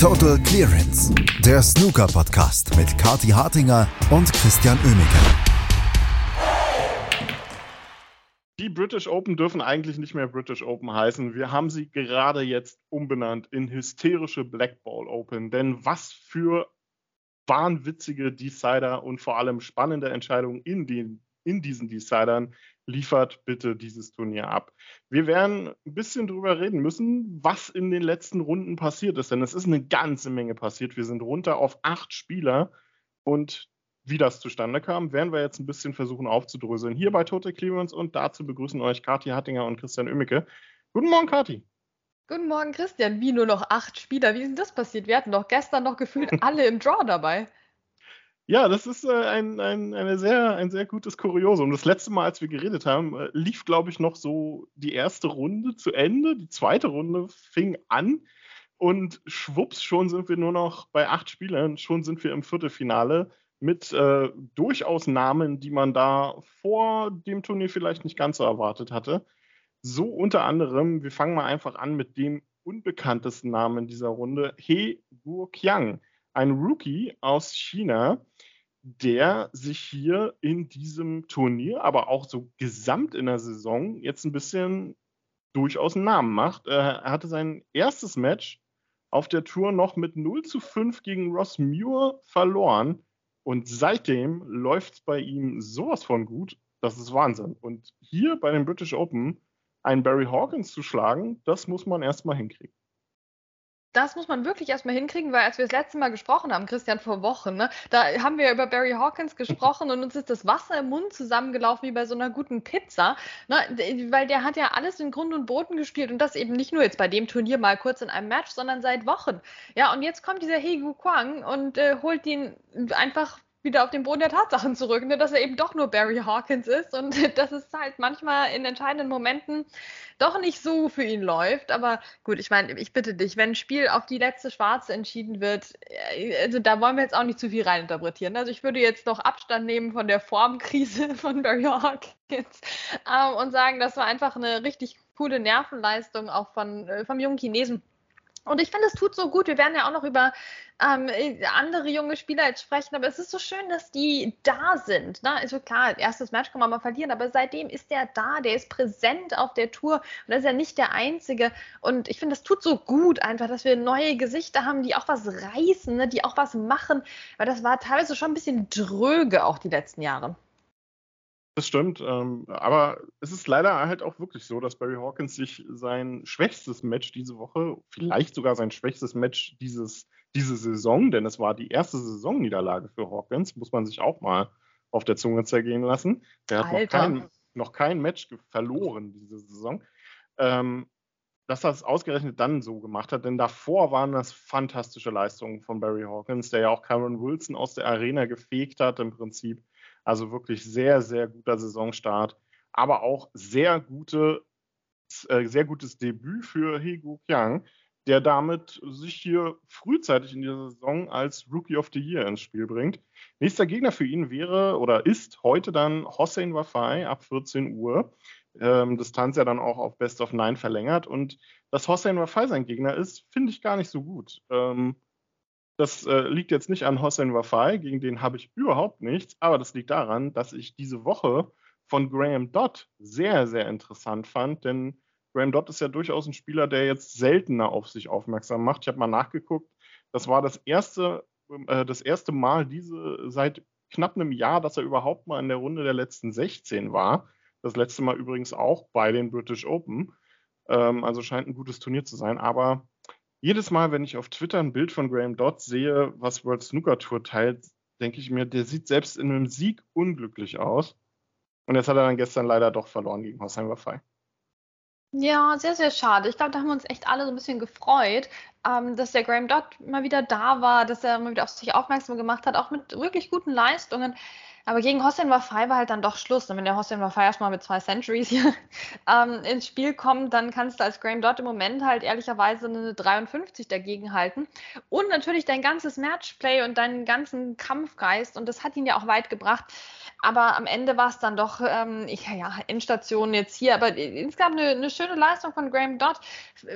Total Clearance, der Snooker-Podcast mit Kati Hartinger und Christian Oemeke. Die British Open dürfen eigentlich nicht mehr British Open heißen. Wir haben sie gerade jetzt umbenannt in hysterische Black Ball Open. Denn was für wahnwitzige Decider und vor allem spannende Entscheidungen in, den, in diesen Decidern liefert bitte dieses Turnier ab. Wir werden ein bisschen drüber reden müssen, was in den letzten Runden passiert ist, denn es ist eine ganze Menge passiert. Wir sind runter auf acht Spieler und wie das zustande kam, werden wir jetzt ein bisschen versuchen aufzudröseln. Hier bei Total Clearance und dazu begrüßen euch Kathi Hattinger und Christian Oemmeke. Guten Morgen, Kathi. Guten Morgen, Christian. Wie nur noch acht Spieler? Wie ist denn das passiert? Wir hatten doch gestern noch gefühlt alle im Draw dabei. Ja, das ist äh, ein, ein, eine sehr, ein sehr gutes Kuriosum. Das letzte Mal, als wir geredet haben, äh, lief, glaube ich, noch so die erste Runde zu Ende. Die zweite Runde fing an und schwupps, schon sind wir nur noch bei acht Spielern. Schon sind wir im Viertelfinale mit äh, durchaus Namen, die man da vor dem Turnier vielleicht nicht ganz so erwartet hatte. So unter anderem, wir fangen mal einfach an mit dem unbekanntesten Namen dieser Runde, He Guoqiang ein Rookie aus China, der sich hier in diesem Turnier, aber auch so gesamt in der Saison jetzt ein bisschen durchaus einen Namen macht. Er hatte sein erstes Match auf der Tour noch mit 0 zu 5 gegen Ross Muir verloren. Und seitdem läuft es bei ihm sowas von gut. Das ist Wahnsinn. Und hier bei den British Open einen Barry Hawkins zu schlagen, das muss man erstmal hinkriegen das muss man wirklich erstmal hinkriegen, weil als wir das letzte Mal gesprochen haben, Christian, vor Wochen, ne, da haben wir über Barry Hawkins gesprochen und uns ist das Wasser im Mund zusammengelaufen wie bei so einer guten Pizza, ne, weil der hat ja alles in Grund und Boden gespielt und das eben nicht nur jetzt bei dem Turnier mal kurz in einem Match, sondern seit Wochen. Ja, und jetzt kommt dieser Hegu Kwang und äh, holt ihn einfach wieder auf den Boden der Tatsachen zurück, ne, dass er eben doch nur Barry Hawkins ist und dass es halt manchmal in entscheidenden Momenten doch nicht so für ihn läuft. Aber gut, ich meine, ich bitte dich, wenn ein Spiel auf die letzte Schwarze entschieden wird, äh, also da wollen wir jetzt auch nicht zu viel reininterpretieren. Also ich würde jetzt noch Abstand nehmen von der Formkrise von Barry Hawkins ähm, und sagen, das war einfach eine richtig coole Nervenleistung auch von, äh, vom jungen Chinesen. Und ich finde, es tut so gut. Wir werden ja auch noch über ähm, andere junge Spieler jetzt sprechen, aber es ist so schön, dass die da sind. Ne? Also klar, erstes Match kann man mal verlieren, aber seitdem ist der da, der ist präsent auf der Tour und das ist ja nicht der Einzige. Und ich finde, das tut so gut einfach, dass wir neue Gesichter haben, die auch was reißen, ne? die auch was machen, weil das war teilweise schon ein bisschen dröge auch die letzten Jahre. Das stimmt, ähm, aber es ist leider halt auch wirklich so, dass Barry Hawkins sich sein schwächstes Match diese Woche, vielleicht sogar sein schwächstes Match dieses, diese Saison, denn es war die erste Saisonniederlage für Hawkins, muss man sich auch mal auf der Zunge zergehen lassen. Der hat noch kein, noch kein, Match verloren diese Saison. Ähm, dass er es ausgerechnet dann so gemacht hat, denn davor waren das fantastische Leistungen von Barry Hawkins, der ja auch Cameron Wilson aus der Arena gefegt hat im Prinzip also wirklich sehr, sehr guter Saisonstart, aber auch sehr, gute, äh, sehr gutes Debüt für Hego Kyang, der damit sich hier frühzeitig in dieser Saison als Rookie of the Year ins Spiel bringt. Nächster Gegner für ihn wäre oder ist heute dann Hossein Wafai ab 14 Uhr. Ähm, Distanz ja dann auch auf Best of Nine verlängert. Und dass Hossein Wafai sein Gegner ist, finde ich gar nicht so gut. Ähm, das äh, liegt jetzt nicht an Hossein Wafai, gegen den habe ich überhaupt nichts, aber das liegt daran, dass ich diese Woche von Graham Dodd sehr, sehr interessant fand, denn Graham Dodd ist ja durchaus ein Spieler, der jetzt seltener auf sich aufmerksam macht. Ich habe mal nachgeguckt, das war das erste, äh, das erste Mal diese seit knapp einem Jahr, dass er überhaupt mal in der Runde der letzten 16 war. Das letzte Mal übrigens auch bei den British Open. Ähm, also scheint ein gutes Turnier zu sein, aber jedes Mal, wenn ich auf Twitter ein Bild von Graham Dodd sehe, was World Snooker Tour teilt, denke ich mir, der sieht selbst in einem Sieg unglücklich aus. Und jetzt hat er dann gestern leider doch verloren gegen Hossein Wafai. Ja, sehr, sehr schade. Ich glaube, da haben wir uns echt alle so ein bisschen gefreut, ähm, dass der Graham Dodd mal wieder da war, dass er mal wieder auf sich aufmerksam gemacht hat, auch mit wirklich guten Leistungen. Aber gegen Hossein Wafai war halt dann doch Schluss. Und wenn der Hossein Wafai erstmal mit zwei Centuries hier ähm, ins Spiel kommt, dann kannst du als Graham Dodd im Moment halt ehrlicherweise eine 53 dagegen halten. Und natürlich dein ganzes Matchplay und deinen ganzen Kampfgeist. Und das hat ihn ja auch weit gebracht. Aber am Ende war es dann doch, ähm, ich, ja, Endstation jetzt hier. Aber insgesamt eine, eine schöne Leistung von Graham Dodd,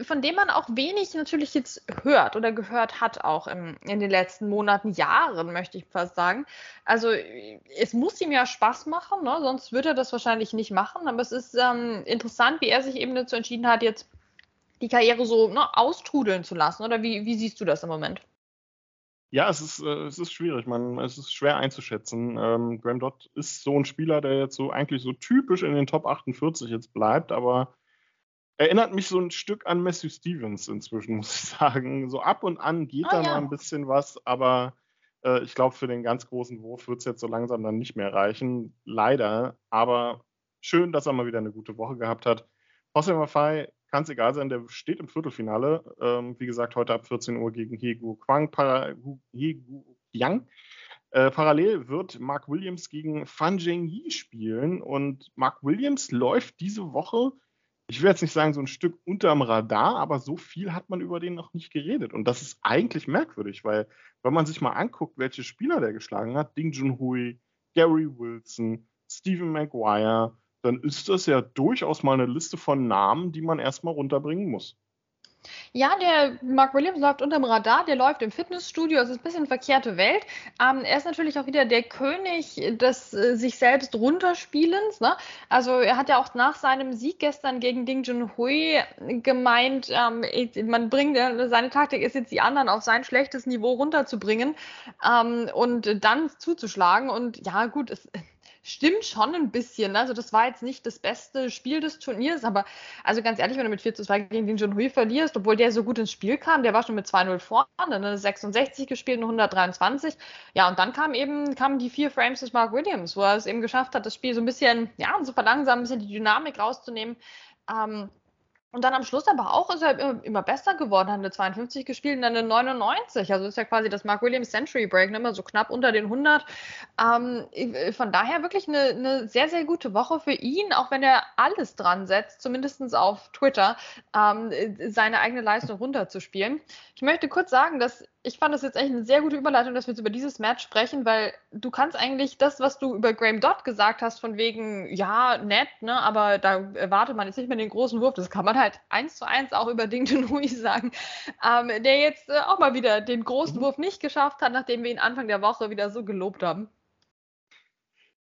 von dem man auch wenig natürlich jetzt hört oder gehört hat, auch im, in den letzten Monaten, Jahren, möchte ich fast sagen. Also es muss ihm ja Spaß machen, ne? sonst würde er das wahrscheinlich nicht machen. Aber es ist ähm, interessant, wie er sich eben dazu entschieden hat, jetzt die Karriere so ne, austrudeln zu lassen. Oder wie, wie siehst du das im Moment? Ja, es ist, äh, es ist schwierig, man, es ist schwer einzuschätzen. Ähm, Graham Dodd ist so ein Spieler, der jetzt so eigentlich so typisch in den Top 48 jetzt bleibt, aber erinnert mich so ein Stück an Matthew Stevens inzwischen, muss ich sagen. So ab und an geht ah, da ja. mal ein bisschen was, aber äh, ich glaube, für den ganz großen Wurf wird es jetzt so langsam dann nicht mehr reichen. Leider, aber schön, dass er mal wieder eine gute Woche gehabt hat. José Maffei kann es egal sein, der steht im Viertelfinale. Ähm, wie gesagt, heute ab 14 Uhr gegen Hegu Kwang, Para, Hegu Yang. Äh, parallel wird Mark Williams gegen Fan Zhengyi spielen und Mark Williams läuft diese Woche, ich will jetzt nicht sagen so ein Stück unterm Radar, aber so viel hat man über den noch nicht geredet und das ist eigentlich merkwürdig, weil wenn man sich mal anguckt, welche Spieler der geschlagen hat, Ding Junhui, Gary Wilson, Stephen Maguire, dann ist das ja durchaus mal eine Liste von Namen, die man erstmal runterbringen muss. Ja, der Mark Williams läuft unterm Radar, der läuft im Fitnessstudio, es ist ein bisschen verkehrte Welt. Ähm, er ist natürlich auch wieder der König des äh, sich selbst runterspielens. Ne? Also er hat ja auch nach seinem Sieg gestern gegen Ding Junhui gemeint, ähm, man bringt, äh, seine Taktik ist jetzt die anderen auf sein schlechtes Niveau runterzubringen ähm, und dann zuzuschlagen. Und ja, gut, es, stimmt schon ein bisschen. Also das war jetzt nicht das beste Spiel des Turniers, aber also ganz ehrlich, wenn du mit 4 zu 2 gegen den John Hui verlierst, obwohl der so gut ins Spiel kam, der war schon mit 2-0 vorne, ne, 66 gespielt und 123. Ja, und dann kam eben, kamen die vier Frames des Mark Williams, wo er es eben geschafft hat, das Spiel so ein bisschen, ja, so verlangsamen, ein bisschen die Dynamik rauszunehmen. Ähm, und dann am Schluss aber auch ist er immer besser geworden, hat eine 52 gespielt und dann eine 99. Also ist ja quasi das Mark Williams Century Break, ne? immer so knapp unter den 100. Ähm, von daher wirklich eine, eine, sehr, sehr gute Woche für ihn, auch wenn er alles dran setzt, zumindest auf Twitter, ähm, seine eigene Leistung runterzuspielen. Ich möchte kurz sagen, dass ich fand das jetzt echt eine sehr gute Überleitung, dass wir jetzt über dieses Match sprechen, weil du kannst eigentlich das, was du über Graham Dodd gesagt hast, von wegen, ja, nett, ne, aber da erwartet man jetzt nicht mehr den großen Wurf. Das kann man halt eins zu eins auch über Ding Junhui sagen, ähm, der jetzt äh, auch mal wieder den großen mhm. Wurf nicht geschafft hat, nachdem wir ihn Anfang der Woche wieder so gelobt haben.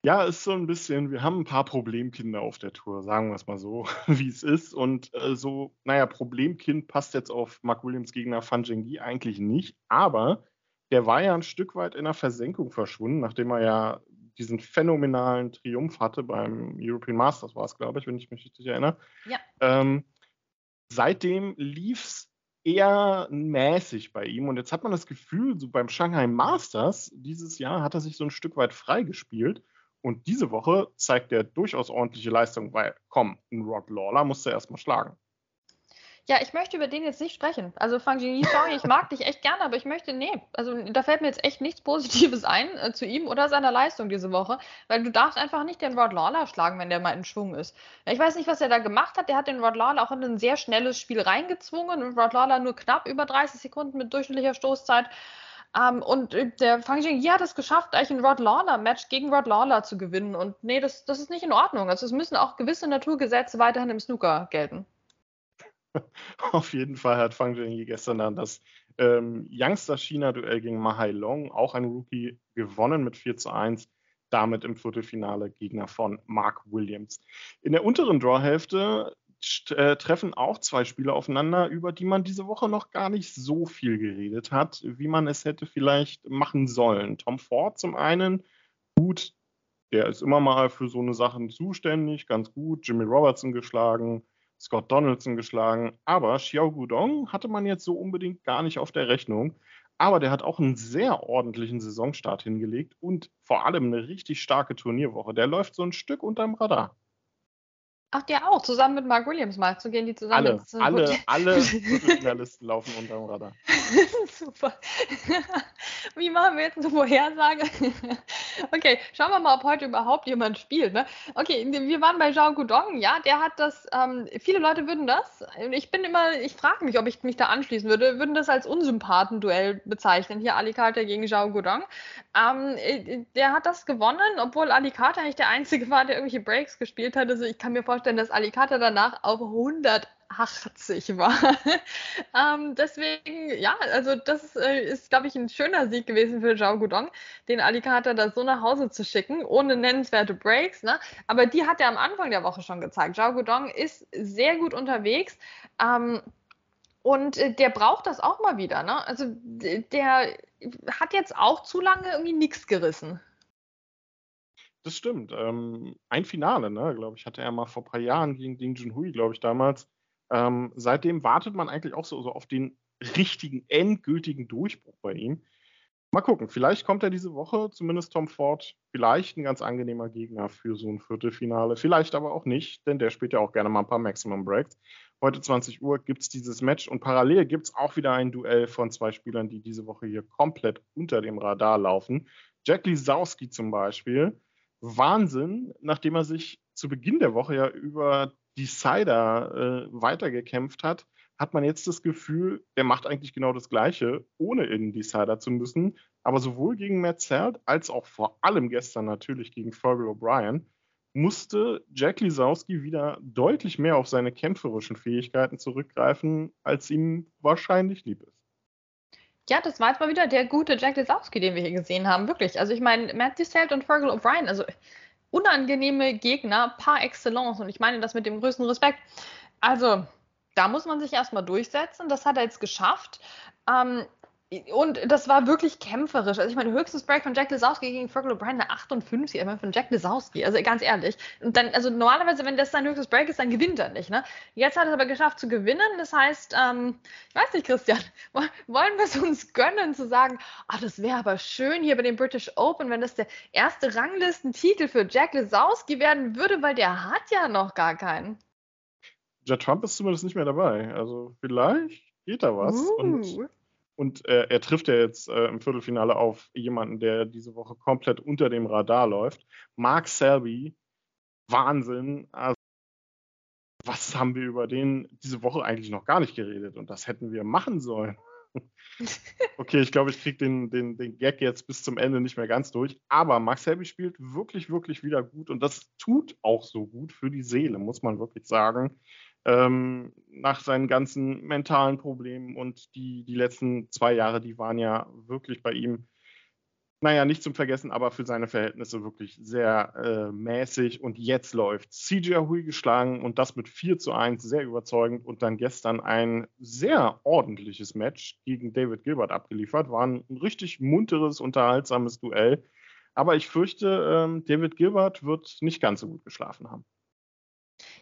Ja, ist so ein bisschen, wir haben ein paar Problemkinder auf der Tour, sagen wir es mal so, wie es ist. Und äh, so, naja, Problemkind passt jetzt auf Mark Williams Gegner Fan Zhengyi eigentlich nicht, aber der war ja ein Stück weit in der Versenkung verschwunden, nachdem er ja diesen phänomenalen Triumph hatte beim European Masters, war es, glaube ich, wenn ich mich richtig erinnere. Ja. Ähm, seitdem lief es eher mäßig bei ihm. Und jetzt hat man das Gefühl, so beim Shanghai Masters dieses Jahr hat er sich so ein Stück weit freigespielt. Und diese Woche zeigt er durchaus ordentliche Leistung, weil, komm, ein Rod Lawler musste er erstmal schlagen. Ja, ich möchte über den jetzt nicht sprechen. Also Fang Jingyi, sorry, ich mag dich echt gerne, aber ich möchte, nee, also da fällt mir jetzt echt nichts Positives ein äh, zu ihm oder seiner Leistung diese Woche, weil du darfst einfach nicht den Rod Lawler schlagen, wenn der mal in Schwung ist. Ich weiß nicht, was er da gemacht hat. Der hat den Rod Lawler auch in ein sehr schnelles Spiel reingezwungen und Rod Lawler nur knapp über 30 Sekunden mit durchschnittlicher Stoßzeit. Um, ähm, und äh, der Fang Jingyi hat es geschafft, eigentlich ein Rod Lawler-Match gegen Rod Lawler zu gewinnen. Und nee, das, das ist nicht in Ordnung. Also es müssen auch gewisse Naturgesetze weiterhin im Snooker gelten. Auf jeden Fall hat Fang Jingyi gestern dann das ähm, Youngster-China-Duell gegen Mahai Long, auch ein Rookie, gewonnen mit 4 zu 1 damit im Viertelfinale Gegner von Mark Williams. In der unteren Draw-Hälfte äh, treffen auch zwei Spieler aufeinander, über die man diese Woche noch gar nicht so viel geredet hat, wie man es hätte vielleicht machen sollen. Tom Ford zum einen, gut, der ist immer mal für so eine Sachen zuständig, ganz gut. Jimmy Robertson geschlagen, Scott Donaldson geschlagen, aber Xiao Gudong hatte man jetzt so unbedingt gar nicht auf der Rechnung. Aber der hat auch einen sehr ordentlichen Saisonstart hingelegt und vor allem eine richtig starke Turnierwoche. Der läuft so ein Stück unterm Radar. Ach, der auch, zusammen mit Mark Williams mal zu gehen, die zusammen. Alle, alle, alle Viertelfinalisten laufen unterm Radar. Super. Wie machen wir jetzt eine Vorhersage? Okay, schauen wir mal, ob heute überhaupt jemand spielt. Ne? Okay, wir waren bei Zhao Gudong. Ja, der hat das, ähm, viele Leute würden das, ich bin immer, ich frage mich, ob ich mich da anschließen würde, würden das als Unsympathenduell bezeichnen. Hier Alicante gegen Zhao Gudong. Ähm, äh, der hat das gewonnen, obwohl Alicante eigentlich der Einzige war, der irgendwelche Breaks gespielt hat. Also ich kann mir vorstellen, dass Alicante danach auf 100 80 war. ähm, deswegen, ja, also das äh, ist, glaube ich, ein schöner Sieg gewesen für Zhao Gudong, den Alicante da so nach Hause zu schicken, ohne nennenswerte Breaks. Ne? Aber die hat er am Anfang der Woche schon gezeigt. Zhao Gudong ist sehr gut unterwegs. Ähm, und äh, der braucht das auch mal wieder. Ne? Also der hat jetzt auch zu lange irgendwie nichts gerissen. Das stimmt. Ähm, ein Finale, ne, glaube ich, hatte er mal vor ein paar Jahren gegen Ding Junhui, glaube ich, damals. Ähm, seitdem wartet man eigentlich auch so, so auf den richtigen, endgültigen Durchbruch bei ihm. Mal gucken, vielleicht kommt er diese Woche, zumindest Tom Ford, vielleicht ein ganz angenehmer Gegner für so ein Viertelfinale, vielleicht aber auch nicht, denn der spielt ja auch gerne mal ein paar Maximum Breaks. Heute 20 Uhr gibt es dieses Match und parallel gibt es auch wieder ein Duell von zwei Spielern, die diese Woche hier komplett unter dem Radar laufen. Jack Lisowski zum Beispiel. Wahnsinn, nachdem er sich zu Beginn der Woche ja über Decider äh, weitergekämpft hat, hat man jetzt das Gefühl, der macht eigentlich genau das Gleiche, ohne in Decider zu müssen. Aber sowohl gegen Matt Zert als auch vor allem gestern natürlich gegen Fergal O'Brien musste Jack Lisowski wieder deutlich mehr auf seine kämpferischen Fähigkeiten zurückgreifen, als ihm wahrscheinlich lieb ist. Ja, das war jetzt mal wieder der gute Jack Lisowski, den wir hier gesehen haben, wirklich. Also ich meine, Matt Disselt und Fergal O'Brien, also unangenehme Gegner par excellence. Und ich meine das mit dem größten Respekt. Also, da muss man sich erstmal durchsetzen. Das hat er jetzt geschafft. Ähm, und das war wirklich kämpferisch. Also ich meine, höchstes Break von Jack Lesowski gegen Fergal O'Brien, eine 58, immer von Jack Lesowski. Also ganz ehrlich. Und dann, also normalerweise, wenn das sein höchstes Break ist, dann gewinnt er nicht. Ne? Jetzt hat er es aber geschafft zu gewinnen. Das heißt, ähm, ich weiß nicht, Christian, wollen wir es uns gönnen zu sagen, ach, das wäre aber schön hier bei dem British Open, wenn das der erste Ranglistentitel für Jack Lesowski werden würde, weil der hat ja noch gar keinen. Ja, Trump ist zumindest nicht mehr dabei. Also vielleicht geht da was. Uh. Und und äh, er trifft ja jetzt äh, im Viertelfinale auf jemanden, der diese Woche komplett unter dem Radar läuft. Mark Selby, Wahnsinn. Also, was haben wir über den diese Woche eigentlich noch gar nicht geredet? Und das hätten wir machen sollen. okay, ich glaube, ich kriege den, den, den Gag jetzt bis zum Ende nicht mehr ganz durch. Aber Mark Selby spielt wirklich, wirklich wieder gut. Und das tut auch so gut für die Seele, muss man wirklich sagen ähm, nach seinen ganzen mentalen Problemen und die, die letzten zwei Jahre, die waren ja wirklich bei ihm, naja, nicht zum Vergessen, aber für seine Verhältnisse wirklich sehr äh, mäßig. Und jetzt läuft CJ Hui geschlagen und das mit 4 zu 1, sehr überzeugend. Und dann gestern ein sehr ordentliches Match gegen David Gilbert abgeliefert, war ein richtig munteres, unterhaltsames Duell, aber ich fürchte, ähm, David Gilbert wird nicht ganz so gut geschlafen haben.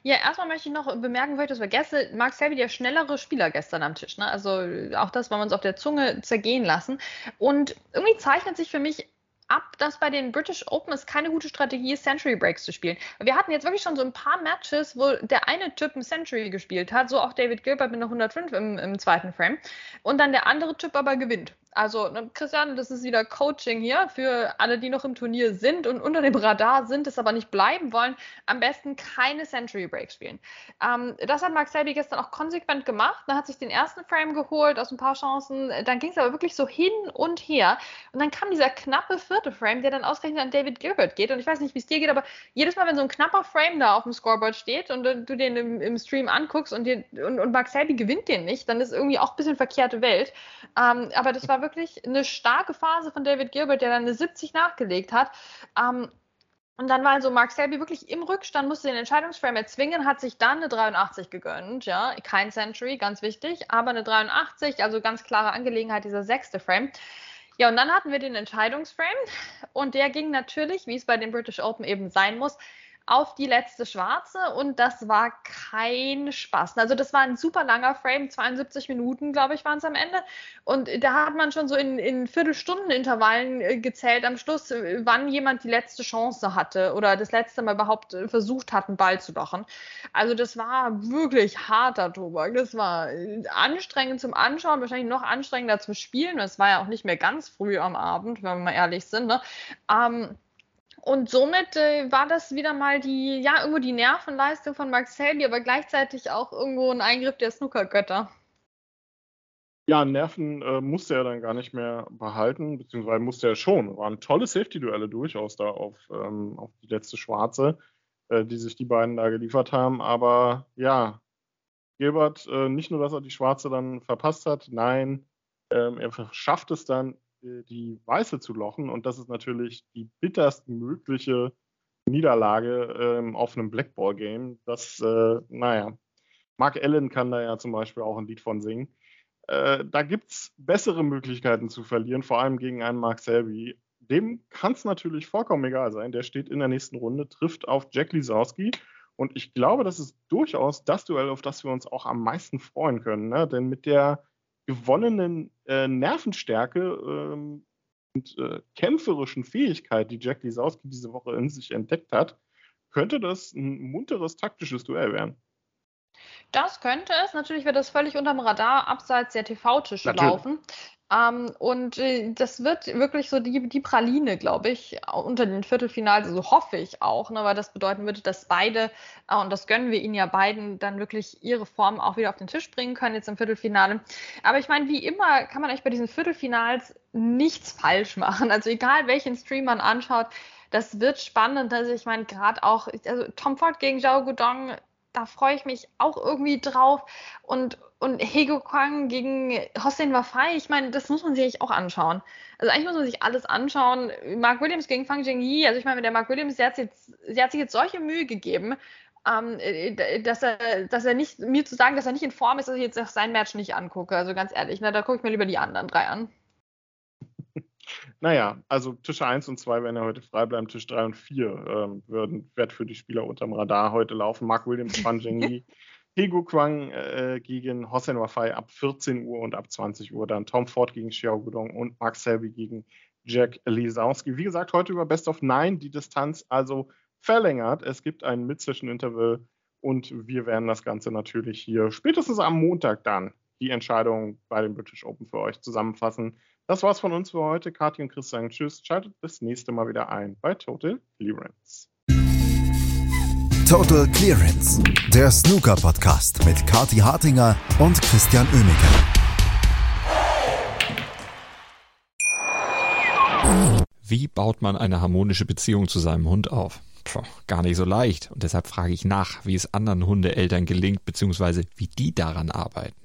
Ja, erstmal möchte ich noch bemerken, weil ich das vergesse, Mark Selby der schnellere Spieler gestern am Tisch. Ne? Also auch das wollen wir uns auf der Zunge zergehen lassen. Und irgendwie zeichnet sich für mich ab, dass bei den British Open es keine gute Strategie ist, Century Breaks zu spielen. Wir hatten jetzt wirklich schon so ein paar Matches, wo der eine Typ ein Century gespielt hat, so auch David Gilbert mit einer 105 im, im zweiten Frame, und dann der andere Typ aber gewinnt. Also, ne, Christian, das ist wieder Coaching hier für alle, die noch im Turnier sind und unter dem Radar sind, es aber nicht bleiben wollen. Am besten keine Century Breaks spielen. Ähm, das hat Mark Selby gestern auch konsequent gemacht. Dann hat sich den ersten Frame geholt aus ein paar Chancen. Dann ging es aber wirklich so hin und her. Und dann kam dieser knappe vierte Frame, der dann ausgerechnet an David Gilbert geht. Und ich weiß nicht, wie es dir geht, aber jedes Mal, wenn so ein knapper Frame da auf dem Scoreboard steht und du den im, im Stream anguckst und, dir, und, und Mark Selby gewinnt den nicht, dann ist irgendwie auch ein bisschen verkehrte Welt. Ähm, aber das war wirklich eine starke Phase von David Gilbert, der dann eine 70 nachgelegt hat. Ähm, und dann war also Mark Selby wirklich im Rückstand, musste den Entscheidungsframe erzwingen, hat sich dann eine 83 gegönnt, ja, kein Century, ganz wichtig, aber eine 83, also ganz klare Angelegenheit, dieser sechste Frame. Ja, und dann hatten wir den Entscheidungsframe und der ging natürlich, wie es bei den British Open eben sein muss, auf die letzte schwarze und das war kein Spaß. Also das war ein super langer Frame, 72 Minuten, glaube ich, waren es am Ende. Und da hat man schon so in, in Viertelstundenintervallen äh, gezählt am Schluss, äh, wann jemand die letzte Chance hatte oder das letzte Mal überhaupt äh, versucht hat, einen Ball zu lochen. Also das war wirklich harter Tobak. Das war anstrengend zum Anschauen, wahrscheinlich noch anstrengender zum Spielen. Das war ja auch nicht mehr ganz früh am Abend, wenn wir mal ehrlich sind. Ne? Ähm, und somit äh, war das wieder mal die, ja, irgendwo die Nervenleistung von Max Selby, aber gleichzeitig auch irgendwo ein Eingriff der Snookergötter. Ja, Nerven äh, musste er dann gar nicht mehr behalten, beziehungsweise musste er schon. Waren tolle Safety-Duelle durchaus da auf, ähm, auf die letzte Schwarze, äh, die sich die beiden da geliefert haben. Aber ja, Gilbert, äh, nicht nur, dass er die Schwarze dann verpasst hat, nein, ähm, er schafft es dann, die Weiße zu lochen. Und das ist natürlich die bitterst mögliche Niederlage ähm, auf einem Blackball-Game. Das, äh, naja, Mark Allen kann da ja zum Beispiel auch ein Lied von singen. Äh, da gibt es bessere Möglichkeiten zu verlieren, vor allem gegen einen Mark Selby. Dem kann es natürlich vollkommen egal sein. Der steht in der nächsten Runde, trifft auf Jack Lisowski. Und ich glaube, das ist durchaus das Duell, auf das wir uns auch am meisten freuen können. Ne? Denn mit der gewonnenen äh, Nervenstärke ähm, und äh, kämpferischen Fähigkeit, die Jack Lisowski diese Woche in sich entdeckt hat, könnte das ein munteres taktisches Duell werden. Das könnte es. Natürlich wird das völlig unterm Radar abseits der TV-Tische laufen. Ähm, und äh, das wird wirklich so die, die Praline, glaube ich, unter den Viertelfinals, so hoffe ich auch, ne, weil das bedeuten würde, dass beide, äh, und das gönnen wir ihnen ja beiden, dann wirklich ihre Form auch wieder auf den Tisch bringen können jetzt im Viertelfinale. Aber ich meine, wie immer kann man eigentlich bei diesen Viertelfinals nichts falsch machen. Also egal welchen Stream man anschaut, das wird spannend. Also ich meine, gerade auch, also Tom Ford gegen Zhao Gudong da freue ich mich auch irgendwie drauf. Und, und Hego Kwang gegen Hossein Wafai, ich meine, das muss man sich auch anschauen. Also eigentlich muss man sich alles anschauen. Mark Williams gegen Fang Jingyi, also ich meine, der Mark Williams, der hat, jetzt, der hat sich jetzt solche Mühe gegeben, ähm, äh, dass er, dass er nicht, mir zu sagen, dass er nicht in Form ist, dass ich jetzt sein Match nicht angucke. Also ganz ehrlich, na, da gucke ich mir lieber die anderen drei an. Naja, also Tische 1 und 2 werden ja heute frei bleiben. Tisch 3 und 4 ähm, würden, wird für die Spieler unterm Radar heute laufen. Mark Williams, Fan Zhengyi, Hego Kwang äh, gegen Hossein Wafai ab 14 Uhr und ab 20 Uhr dann Tom Ford gegen Xiao Gudong und Mark Selby gegen Jack Lisowski. Wie gesagt, heute über Best of Nine die Distanz also verlängert. Es gibt ein Mid-Session-Interval und wir werden das Ganze natürlich hier spätestens am Montag dann die Entscheidung bei den British Open für euch zusammenfassen. Das war's von uns für heute. Kathi und Chris sagen Tschüss. Schaltet das nächste Mal wieder ein bei Total Clearance. Total Clearance, der Snooker-Podcast mit Kathi Hartinger und Christian Oemeke. Wie baut man eine harmonische Beziehung zu seinem Hund auf? Puh, gar nicht so leicht. Und deshalb frage ich nach, wie es anderen Hundeeltern gelingt, beziehungsweise wie die daran arbeiten.